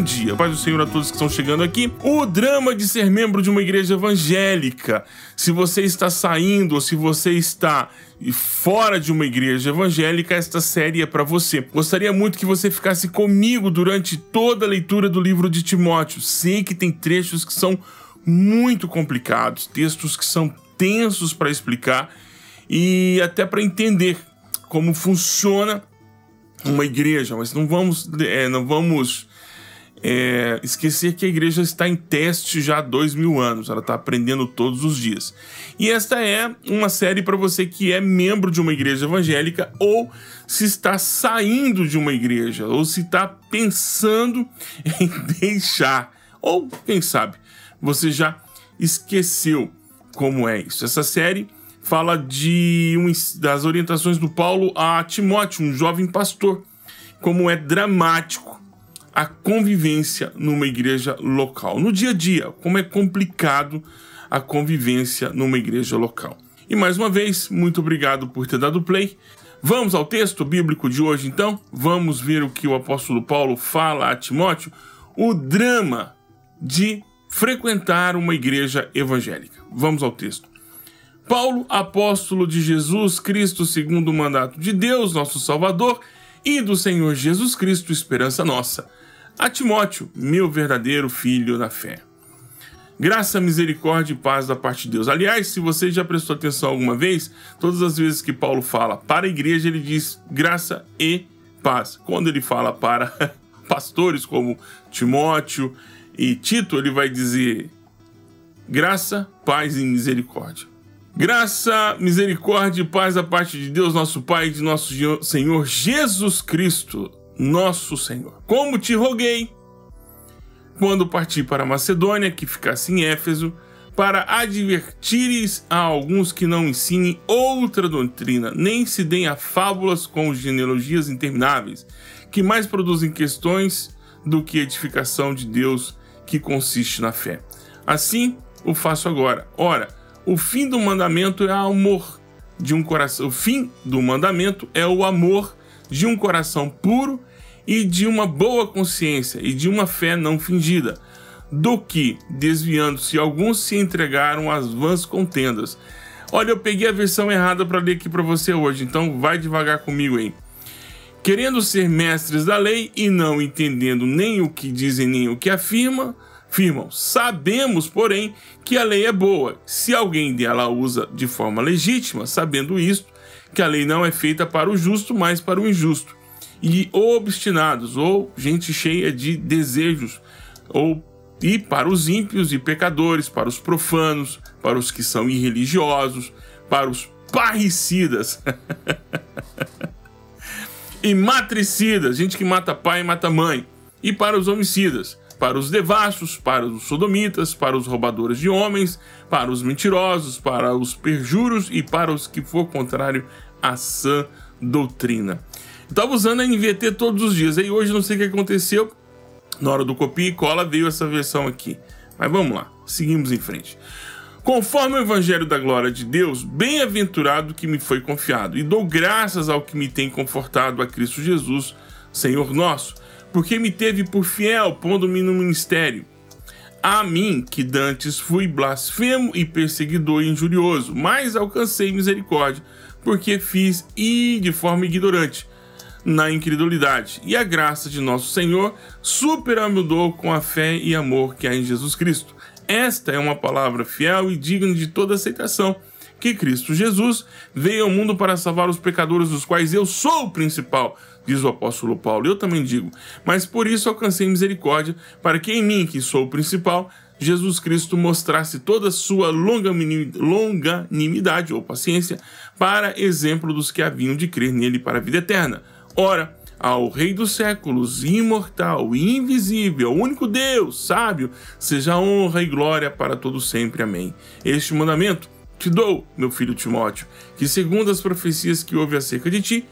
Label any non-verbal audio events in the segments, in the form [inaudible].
bom dia. Paz do Senhor a todos que estão chegando aqui. O drama de ser membro de uma igreja evangélica. Se você está saindo ou se você está fora de uma igreja evangélica, esta série é para você. Gostaria muito que você ficasse comigo durante toda a leitura do livro de Timóteo. Sei que tem trechos que são muito complicados, textos que são tensos para explicar e até para entender como funciona uma igreja, mas não vamos, é, não vamos é, esquecer que a igreja está em teste já há dois mil anos, ela está aprendendo todos os dias. E esta é uma série para você que é membro de uma igreja evangélica ou se está saindo de uma igreja, ou se está pensando [laughs] em deixar, ou quem sabe você já esqueceu como é isso. Essa série fala de um, das orientações do Paulo a Timóteo, um jovem pastor, como é dramático a convivência numa igreja local, no dia a dia, como é complicado a convivência numa igreja local. E mais uma vez, muito obrigado por ter dado play. Vamos ao texto bíblico de hoje então? Vamos ver o que o apóstolo Paulo fala a Timóteo, o drama de frequentar uma igreja evangélica. Vamos ao texto. Paulo, apóstolo de Jesus Cristo, segundo o mandato de Deus, nosso Salvador, e do Senhor Jesus Cristo, esperança nossa. A Timóteo, meu verdadeiro filho na fé. Graça, misericórdia e paz da parte de Deus. Aliás, se você já prestou atenção alguma vez, todas as vezes que Paulo fala para a igreja, ele diz graça e paz. Quando ele fala para [laughs] pastores como Timóteo e Tito, ele vai dizer graça, paz e misericórdia. Graça, misericórdia e paz da parte de Deus, nosso Pai e de nosso Senhor Jesus Cristo, nosso Senhor. Como te roguei, quando parti para Macedônia, que ficasse em Éfeso, para advertires a alguns que não ensinem outra doutrina, nem se deem a fábulas com genealogias intermináveis, que mais produzem questões do que edificação de Deus que consiste na fé. Assim o faço agora. Ora, o fim do mandamento é o amor de um coração. O fim do mandamento é o amor de um coração puro e de uma boa consciência e de uma fé não fingida, do que, desviando-se, alguns se entregaram às vãs contendas. Olha, eu peguei a versão errada para ler aqui para você hoje, então vai devagar comigo aí. Querendo ser mestres da lei e não entendendo nem o que dizem nem o que afirmam, afirmam: Sabemos, porém, que a lei é boa, se alguém dela usa de forma legítima, sabendo isto, que a lei não é feita para o justo, mas para o injusto. E obstinados, ou gente cheia de desejos, ou e para os ímpios e pecadores, para os profanos, para os que são irreligiosos, para os parricidas. e matricidas, gente que mata pai e mata mãe, e para os homicidas, para os devassos, para os sodomitas, para os roubadores de homens, para os mentirosos, para os perjuros e para os que for contrário à sã doutrina. Estava usando a NVT todos os dias, aí hoje não sei o que aconteceu, na hora do copia e cola veio essa versão aqui. Mas vamos lá, seguimos em frente. Conforme o Evangelho da Glória de Deus, bem-aventurado que me foi confiado, e dou graças ao que me tem confortado a Cristo Jesus, Senhor nosso, porque me teve por fiel, pondo-me no ministério. A mim, que dantes fui blasfemo e perseguidor e injurioso, mas alcancei misericórdia, porque fiz e de forma ignorante, na incredulidade. E a graça de nosso Senhor superamudou com a fé e amor que há em Jesus Cristo. Esta é uma palavra fiel e digna de toda aceitação que Cristo Jesus veio ao mundo para salvar os pecadores, dos quais eu sou o principal, diz o apóstolo Paulo. Eu também digo, mas por isso alcancei misericórdia, para que em mim, que sou o principal, Jesus Cristo mostrasse toda a sua longanimidade ou paciência, para exemplo dos que haviam de crer nele para a vida eterna. Ora, ao Rei dos séculos, imortal invisível, único Deus, sábio, seja honra e glória para todo sempre. Amém. Este mandamento te dou, meu filho Timóteo, que segundo as profecias que houve acerca de ti,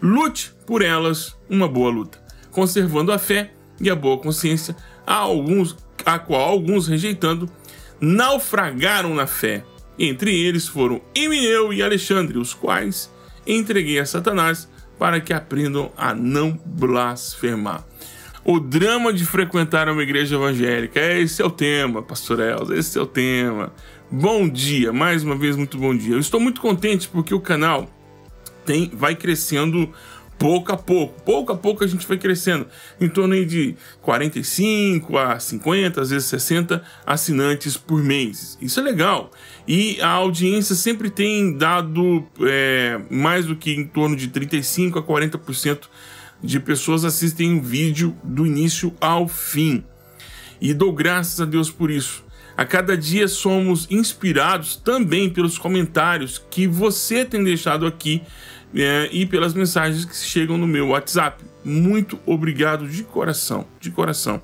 lute por elas uma boa luta, conservando a fé e a boa consciência, a, alguns, a qual alguns rejeitando, naufragaram na fé. Entre eles foram Emineu e Alexandre, os quais entreguei a Satanás para que aprendam a não blasfemar. O drama de frequentar uma igreja evangélica. Esse é o tema, Pastor Elza, esse é o tema. Bom dia, mais uma vez, muito bom dia. Eu estou muito contente porque o canal tem, vai crescendo pouco a pouco. Pouco a pouco a gente vai crescendo. Em torno de 45 a 50, às vezes 60 assinantes por mês. Isso é legal. E a audiência sempre tem dado é, mais do que em torno de 35 a 40% de pessoas assistem o vídeo do início ao fim. E dou graças a Deus por isso. A cada dia somos inspirados também pelos comentários que você tem deixado aqui é, e pelas mensagens que chegam no meu WhatsApp. Muito obrigado de coração, de coração.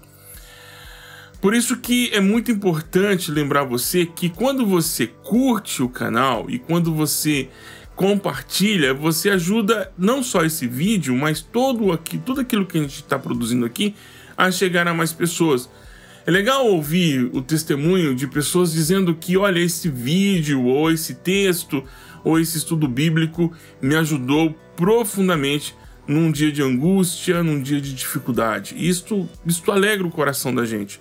Por isso que é muito importante lembrar você que quando você curte o canal e quando você compartilha, você ajuda não só esse vídeo, mas todo aqui, tudo aquilo que a gente está produzindo aqui a chegar a mais pessoas. É legal ouvir o testemunho de pessoas dizendo que, olha, esse vídeo ou esse texto ou esse estudo bíblico me ajudou profundamente num dia de angústia, num dia de dificuldade. Isto, isto alegra o coração da gente.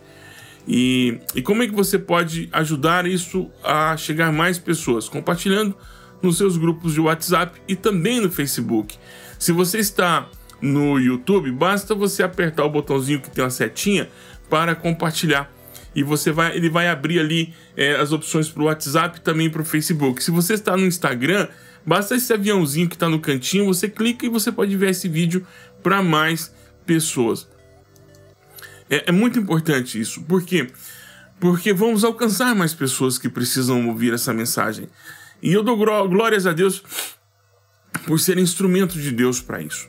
E, e como é que você pode ajudar isso a chegar mais pessoas? Compartilhando nos seus grupos de WhatsApp e também no Facebook. Se você está no YouTube, basta você apertar o botãozinho que tem uma setinha para compartilhar e você vai, ele vai abrir ali é, as opções para o WhatsApp e também para o Facebook. Se você está no Instagram, basta esse aviãozinho que está no cantinho, você clica e você pode ver esse vídeo para mais pessoas. É, é, muito importante isso, por quê? Porque vamos alcançar mais pessoas que precisam ouvir essa mensagem. E eu dou glórias a Deus por ser instrumento de Deus para isso.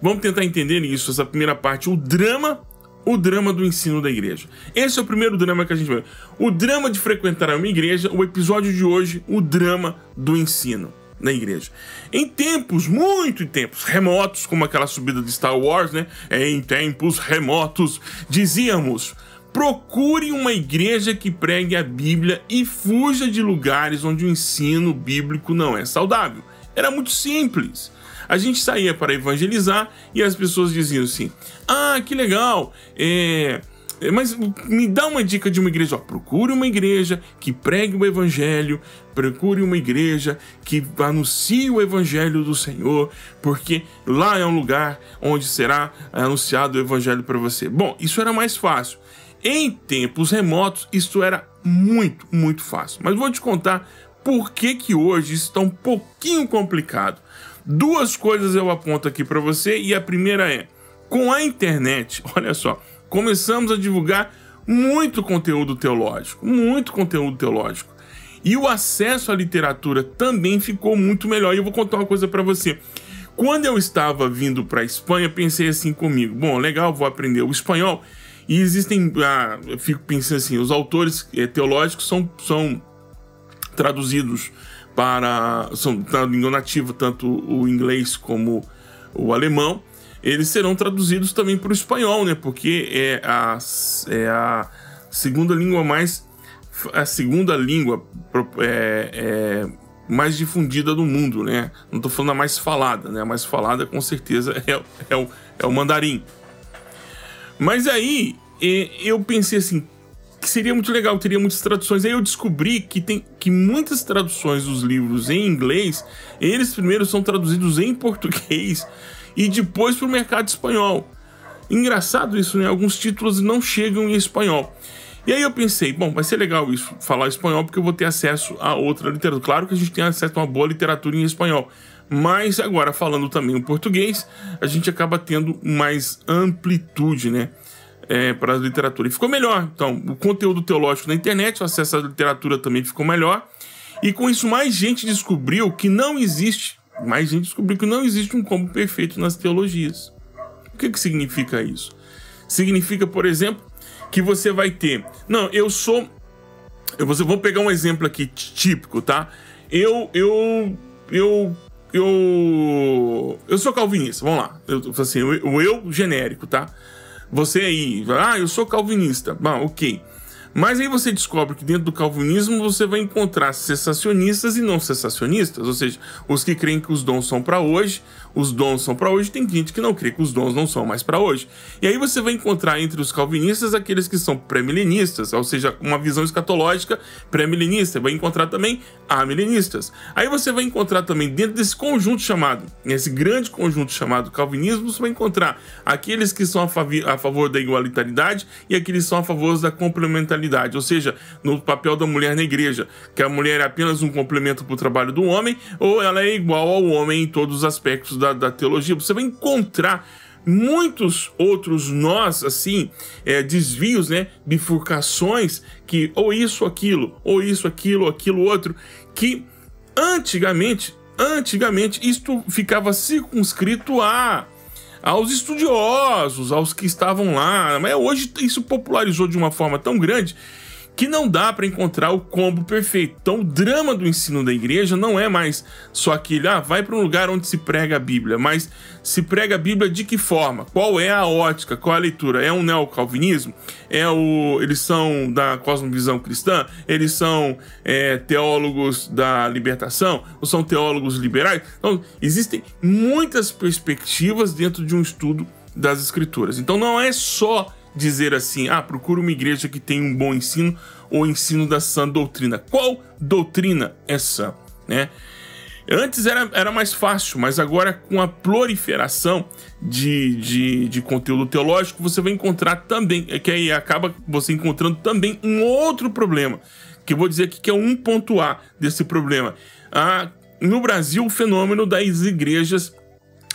Vamos tentar entender isso, essa primeira parte, o drama o drama do ensino da igreja. Esse é o primeiro drama que a gente vai. O drama de frequentar uma igreja, o episódio de hoje, o drama do ensino na igreja. Em tempos, muito em tempos remotos, como aquela subida de Star Wars, né? Em tempos remotos, dizíamos: procure uma igreja que pregue a Bíblia e fuja de lugares onde o ensino bíblico não é saudável. Era muito simples. A gente saía para evangelizar e as pessoas diziam assim: Ah, que legal, é. Mas me dá uma dica de uma igreja. Ó, procure uma igreja que pregue o evangelho, procure uma igreja que anuncie o evangelho do Senhor, porque lá é um lugar onde será anunciado o evangelho para você. Bom, isso era mais fácil. Em tempos remotos, isso era muito, muito fácil. Mas vou te contar por que, que hoje está um pouquinho complicado. Duas coisas eu aponto aqui para você e a primeira é: com a internet, [laughs] olha só, começamos a divulgar muito conteúdo teológico, muito conteúdo teológico. E o acesso à literatura também ficou muito melhor. E eu vou contar uma coisa para você. Quando eu estava vindo para a Espanha, pensei assim comigo: bom, legal, vou aprender o espanhol. E existem, ah, eu fico pensando assim, os autores eh, teológicos são, são traduzidos para são na língua nativa tanto o inglês como o alemão. Eles serão traduzidos também para o espanhol né? Porque é a, é a segunda língua mais a segunda língua é, é mais difundida do mundo né? Não estou falando a mais falada né? A mais falada com certeza [laughs] é, é, o, é o mandarim. Mas aí eu pensei assim que seria muito legal, teria muitas traduções. Aí eu descobri que tem que muitas traduções dos livros em inglês, eles primeiro são traduzidos em português e depois para o mercado espanhol. Engraçado isso, né? Alguns títulos não chegam em espanhol. E aí eu pensei, bom, vai ser legal isso, falar espanhol, porque eu vou ter acesso a outra literatura. Claro que a gente tem acesso a uma boa literatura em espanhol. Mas agora, falando também o português, a gente acaba tendo mais amplitude, né? É, para a literatura. E ficou melhor. Então, o conteúdo teológico na internet, o acesso à literatura também ficou melhor. E com isso, mais gente descobriu que não existe, mais gente descobriu que não existe um combo perfeito nas teologias. O que, que significa isso? Significa, por exemplo, que você vai ter. Não, eu sou. Eu vou pegar um exemplo aqui típico, tá? Eu. Eu. Eu. Eu, eu sou calvinista, vamos lá. Eu, assim, o eu genérico, tá? Você aí, ah, eu sou calvinista. Bom, ok. Mas aí você descobre que dentro do calvinismo você vai encontrar cessacionistas e não cessacionistas, ou seja, os que creem que os dons são para hoje, os dons são para hoje, tem gente que não crê que os dons não são mais para hoje. E aí você vai encontrar entre os calvinistas aqueles que são pré-milenistas, ou seja, uma visão escatológica pré-milenista, vai encontrar também amilenistas. Aí você vai encontrar também dentro desse conjunto chamado, esse grande conjunto chamado calvinismo, você vai encontrar aqueles que são a, a favor da igualitaridade e aqueles que são a favor da complementaridade, ou seja, no papel da mulher na igreja, que a mulher é apenas um complemento para o trabalho do homem ou ela é igual ao homem em todos os aspectos da, da teologia. Você vai encontrar muitos outros nós, assim, é, desvios, né, bifurcações, que ou isso, aquilo, ou isso, aquilo, aquilo, outro, que antigamente, antigamente, isto ficava circunscrito a aos estudiosos, aos que estavam lá, mas hoje isso popularizou de uma forma tão grande que não dá para encontrar o combo perfeito. Então, o drama do ensino da igreja não é mais só aquele, ah, vai para um lugar onde se prega a Bíblia, mas se prega a Bíblia de que forma? Qual é a ótica? Qual é a leitura? É um neocalvinismo? É o, eles são da cosmovisão cristã? Eles são é, teólogos da libertação? Ou são teólogos liberais? Então, existem muitas perspectivas dentro de um estudo das escrituras. Então, não é só dizer assim: ah, procura uma igreja que tem um bom ensino ou ensino da sã doutrina. Qual doutrina é sã? Né? Antes era, era mais fácil, mas agora com a proliferação de, de, de conteúdo teológico, você vai encontrar também, é que aí acaba você encontrando também um outro problema, que eu vou dizer aqui que é um ponto A desse problema. Ah, no Brasil, o fenômeno das igrejas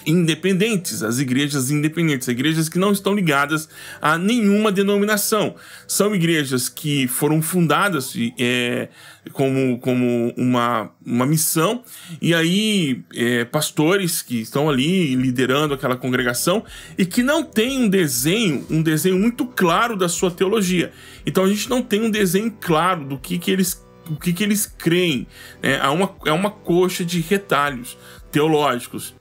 independentes, as igrejas independentes, igrejas que não estão ligadas a nenhuma denominação. São igrejas que foram fundadas é, como, como uma, uma missão, e aí é, pastores que estão ali liderando aquela congregação e que não tem um desenho, um desenho muito claro da sua teologia. Então a gente não tem um desenho claro do que, que eles o que, que eles creem. É, há uma, é uma coxa de retalhos teológicos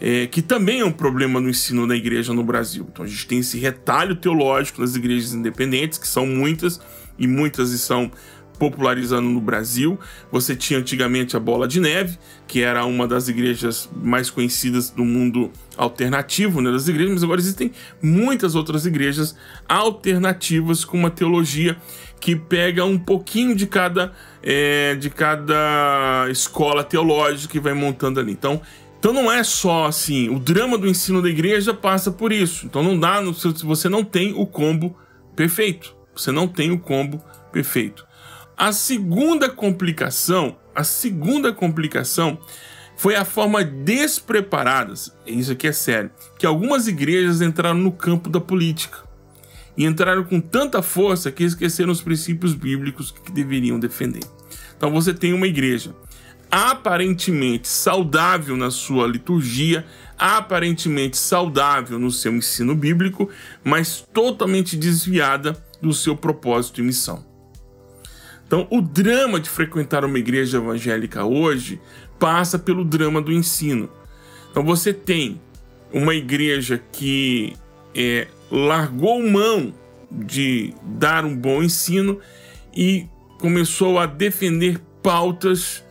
é, que também é um problema no ensino da igreja no Brasil. Então a gente tem esse retalho teológico nas igrejas independentes, que são muitas, e muitas estão popularizando no Brasil. Você tinha antigamente a Bola de Neve, que era uma das igrejas mais conhecidas do mundo alternativo né, das igrejas, mas agora existem muitas outras igrejas alternativas com uma teologia que pega um pouquinho de cada, é, de cada escola teológica e vai montando ali. Então, então não é só assim, o drama do ensino da igreja passa por isso. Então não dá, você não tem o combo perfeito. Você não tem o combo perfeito. A segunda complicação, a segunda complicação foi a forma despreparada, isso aqui é sério, que algumas igrejas entraram no campo da política. E entraram com tanta força que esqueceram os princípios bíblicos que deveriam defender. Então você tem uma igreja aparentemente saudável na sua liturgia, aparentemente saudável no seu ensino bíblico, mas totalmente desviada do seu propósito e missão. Então, o drama de frequentar uma igreja evangélica hoje passa pelo drama do ensino. Então, você tem uma igreja que é, largou mão de dar um bom ensino e começou a defender pautas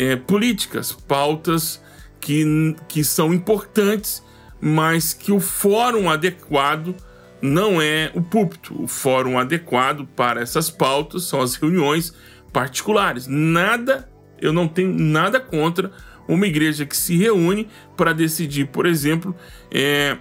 é, políticas, pautas que, que são importantes, mas que o fórum adequado não é o púlpito. O fórum adequado para essas pautas são as reuniões particulares. Nada, eu não tenho nada contra uma igreja que se reúne para decidir, por exemplo, é,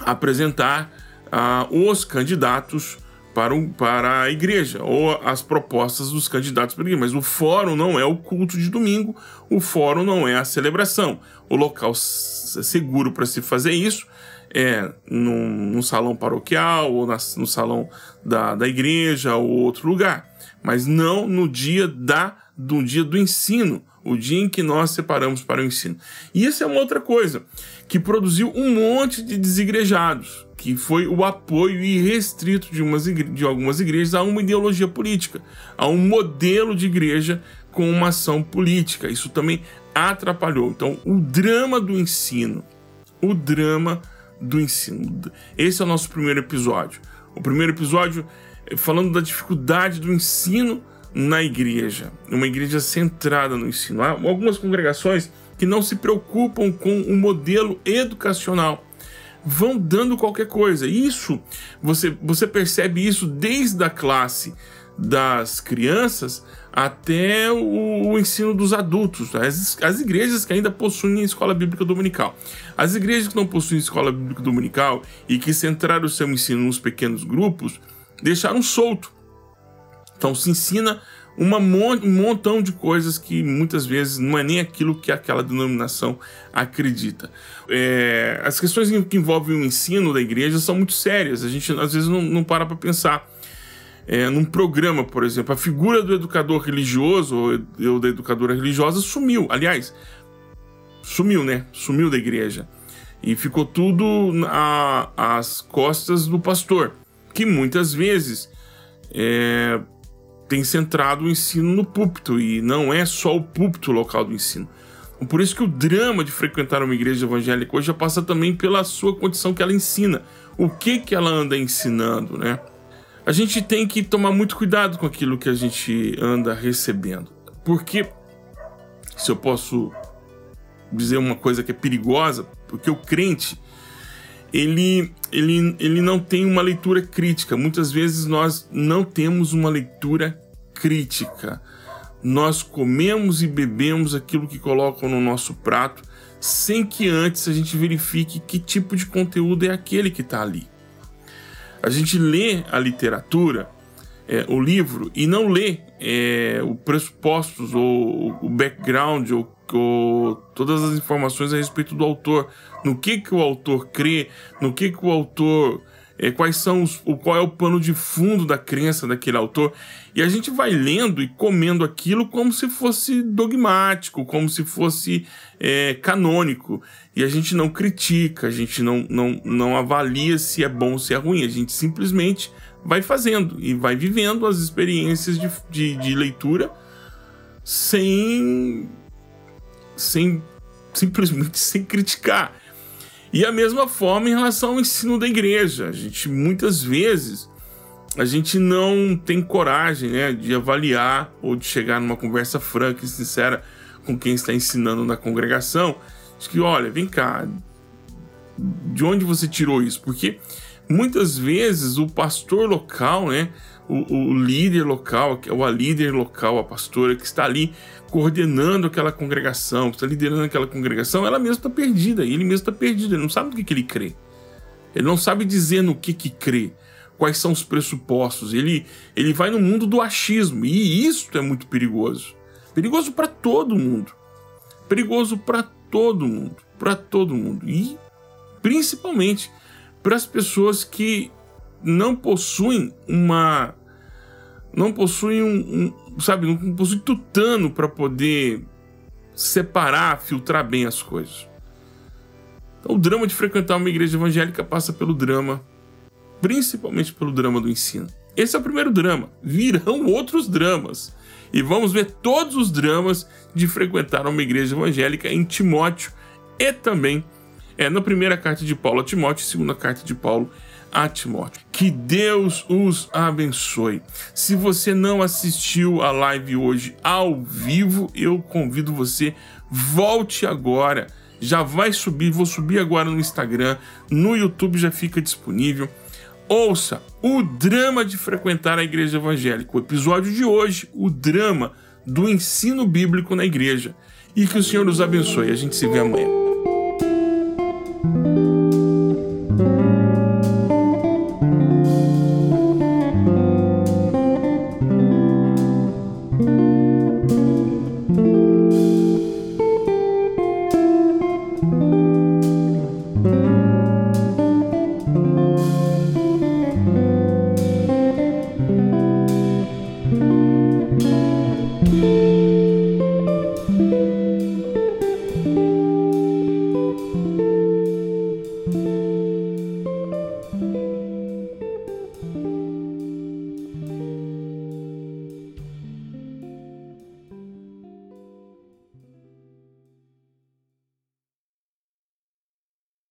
apresentar ah, os candidatos para, o, para a igreja, ou as propostas dos candidatos para a igreja. Mas o fórum não é o culto de domingo, o fórum não é a celebração. O local seguro para se fazer isso é num, num salão paroquial, ou na, no salão da, da igreja, ou outro lugar. Mas não no dia da do dia do ensino, o dia em que nós separamos para o ensino. E isso é uma outra coisa que produziu um monte de desigrejados que foi o apoio irrestrito de, umas de algumas igrejas a uma ideologia política, a um modelo de igreja com uma ação política. Isso também atrapalhou. Então, o drama do ensino, o drama do ensino. Esse é o nosso primeiro episódio. O primeiro episódio falando da dificuldade do ensino na igreja, uma igreja centrada no ensino. Há algumas congregações que não se preocupam com o modelo educacional, vão dando qualquer coisa. Isso você, você percebe isso desde a classe das crianças até o, o ensino dos adultos. As, as igrejas que ainda possuem escola bíblica dominical. As igrejas que não possuem escola bíblica dominical e que centraram o seu ensino nos pequenos grupos, deixaram solto. Então se ensina uma um montão de coisas que muitas vezes não é nem aquilo que aquela denominação acredita. É, as questões que envolvem o ensino da igreja são muito sérias, a gente às vezes não, não para para pensar. É, num programa, por exemplo, a figura do educador religioso ou, ou da educadora religiosa sumiu. Aliás, sumiu, né? Sumiu da igreja. E ficou tudo às costas do pastor, que muitas vezes é, tem centrado o ensino no púlpito e não é só o púlpito local do ensino. Por isso que o drama de frequentar uma igreja evangélica hoje já passa também pela sua condição que ela ensina. O que que ela anda ensinando, né? A gente tem que tomar muito cuidado com aquilo que a gente anda recebendo. Porque se eu posso dizer uma coisa que é perigosa, porque o crente ele, ele, ele não tem uma leitura crítica. Muitas vezes nós não temos uma leitura crítica. Nós comemos e bebemos aquilo que colocam no nosso prato sem que antes a gente verifique que tipo de conteúdo é aquele que está ali. A gente lê a literatura, é, o livro, e não lê é, os pressupostos ou o background ou o, todas as informações a respeito do autor, no que que o autor crê, no que que o autor é, quais são os, o qual é o pano de fundo da crença daquele autor. E a gente vai lendo e comendo aquilo como se fosse dogmático, como se fosse é, canônico. E a gente não critica, a gente não, não, não avalia se é bom ou se é ruim, a gente simplesmente vai fazendo e vai vivendo as experiências de, de, de leitura sem sem simplesmente [laughs] sem criticar. E a mesma forma em relação ao ensino da igreja. A gente muitas vezes a gente não tem coragem, né, de avaliar ou de chegar numa conversa franca e sincera com quem está ensinando na congregação, de que olha, vem cá, de onde você tirou isso? Porque muitas vezes o pastor local, né, o, o líder local, ou a líder local, a pastora que está ali coordenando aquela congregação, que está liderando aquela congregação, ela mesma está perdida, ele mesmo está perdido, ele não sabe do que, que ele crê. Ele não sabe dizer no que que crê, quais são os pressupostos. Ele, ele vai no mundo do achismo e isso é muito perigoso. Perigoso para todo mundo. Perigoso para todo mundo, para todo mundo e principalmente para as pessoas que não possuem uma não possuem um, um sabe, não possuem tutano para poder separar, filtrar bem as coisas. Então, o drama de frequentar uma igreja evangélica passa pelo drama, principalmente pelo drama do ensino. Esse é o primeiro drama. Virão [laughs] outros dramas. E vamos ver todos os dramas de frequentar uma igreja evangélica em Timóteo e também é, na primeira carta de Paulo a Timóteo e segunda carta de Paulo a Timóteo. Que Deus os abençoe. Se você não assistiu a live hoje ao vivo, eu convido você, volte agora. Já vai subir, vou subir agora no Instagram, no YouTube já fica disponível. Ouça o drama de frequentar a igreja evangélica. O episódio de hoje, o drama do ensino bíblico na igreja. E que o Senhor nos abençoe. A gente se vê amanhã.